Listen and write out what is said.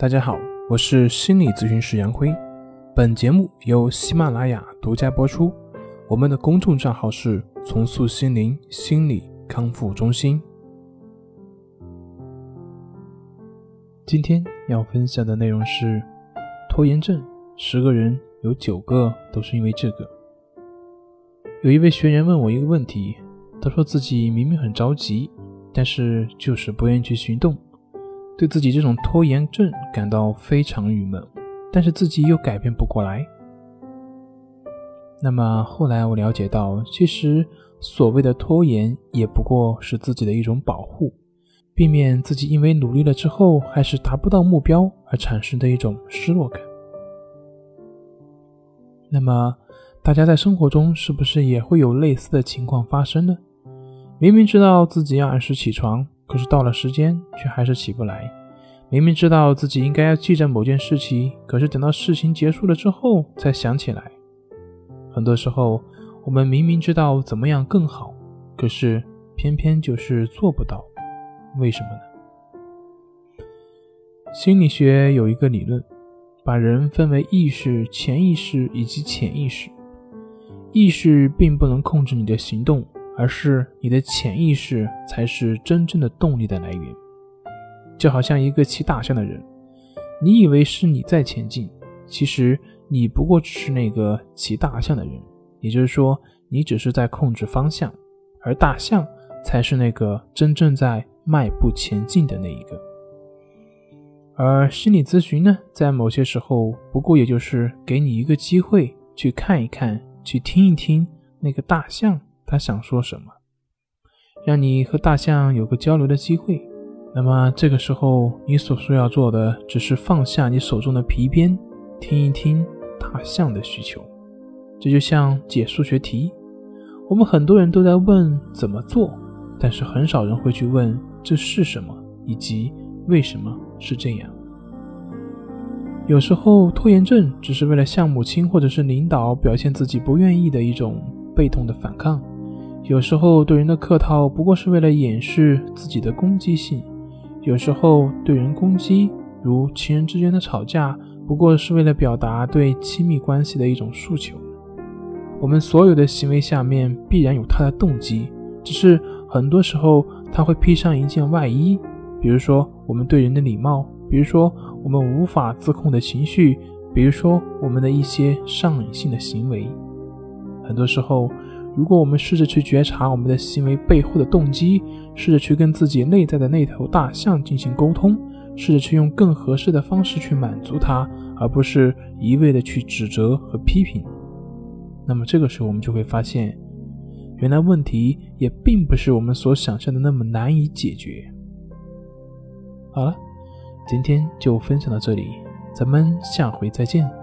大家好，我是心理咨询师杨辉。本节目由喜马拉雅独家播出。我们的公众账号是“重塑心灵心理康复中心”。今天要分享的内容是拖延症，十个人有九个都是因为这个。有一位学员问我一个问题，他说自己明明很着急，但是就是不愿意去行动。对自己这种拖延症感到非常郁闷，但是自己又改变不过来。那么后来我了解到，其实所谓的拖延也不过是自己的一种保护，避免自己因为努力了之后还是达不到目标而产生的一种失落感。那么大家在生活中是不是也会有类似的情况发生呢？明明知道自己要按时起床。可是到了时间，却还是起不来。明明知道自己应该要记着某件事情，可是等到事情结束了之后才想起来。很多时候，我们明明知道怎么样更好，可是偏偏就是做不到。为什么呢？心理学有一个理论，把人分为意识、潜意识以及潜意识。意识并不能控制你的行动。而是你的潜意识才是真正的动力的来源，就好像一个骑大象的人，你以为是你在前进，其实你不过只是那个骑大象的人，也就是说，你只是在控制方向，而大象才是那个真正在迈步前进的那一个。而心理咨询呢，在某些时候，不过也就是给你一个机会去看一看，去听一听那个大象。他想说什么，让你和大象有个交流的机会。那么这个时候，你所需要做的只是放下你手中的皮鞭，听一听大象的需求。这就像解数学题，我们很多人都在问怎么做，但是很少人会去问这是什么，以及为什么是这样。有时候拖延症只是为了向母亲或者是领导表现自己不愿意的一种被动的反抗。有时候对人的客套不过是为了掩饰自己的攻击性，有时候对人攻击，如情人之间的吵架，不过是为了表达对亲密关系的一种诉求。我们所有的行为下面必然有他的动机，只是很多时候他会披上一件外衣，比如说我们对人的礼貌，比如说我们无法自控的情绪，比如说我们的一些上瘾性的行为，很多时候。如果我们试着去觉察我们的行为背后的动机，试着去跟自己内在的那头大象进行沟通，试着去用更合适的方式去满足它，而不是一味的去指责和批评，那么这个时候我们就会发现，原来问题也并不是我们所想象的那么难以解决。好了，今天就分享到这里，咱们下回再见。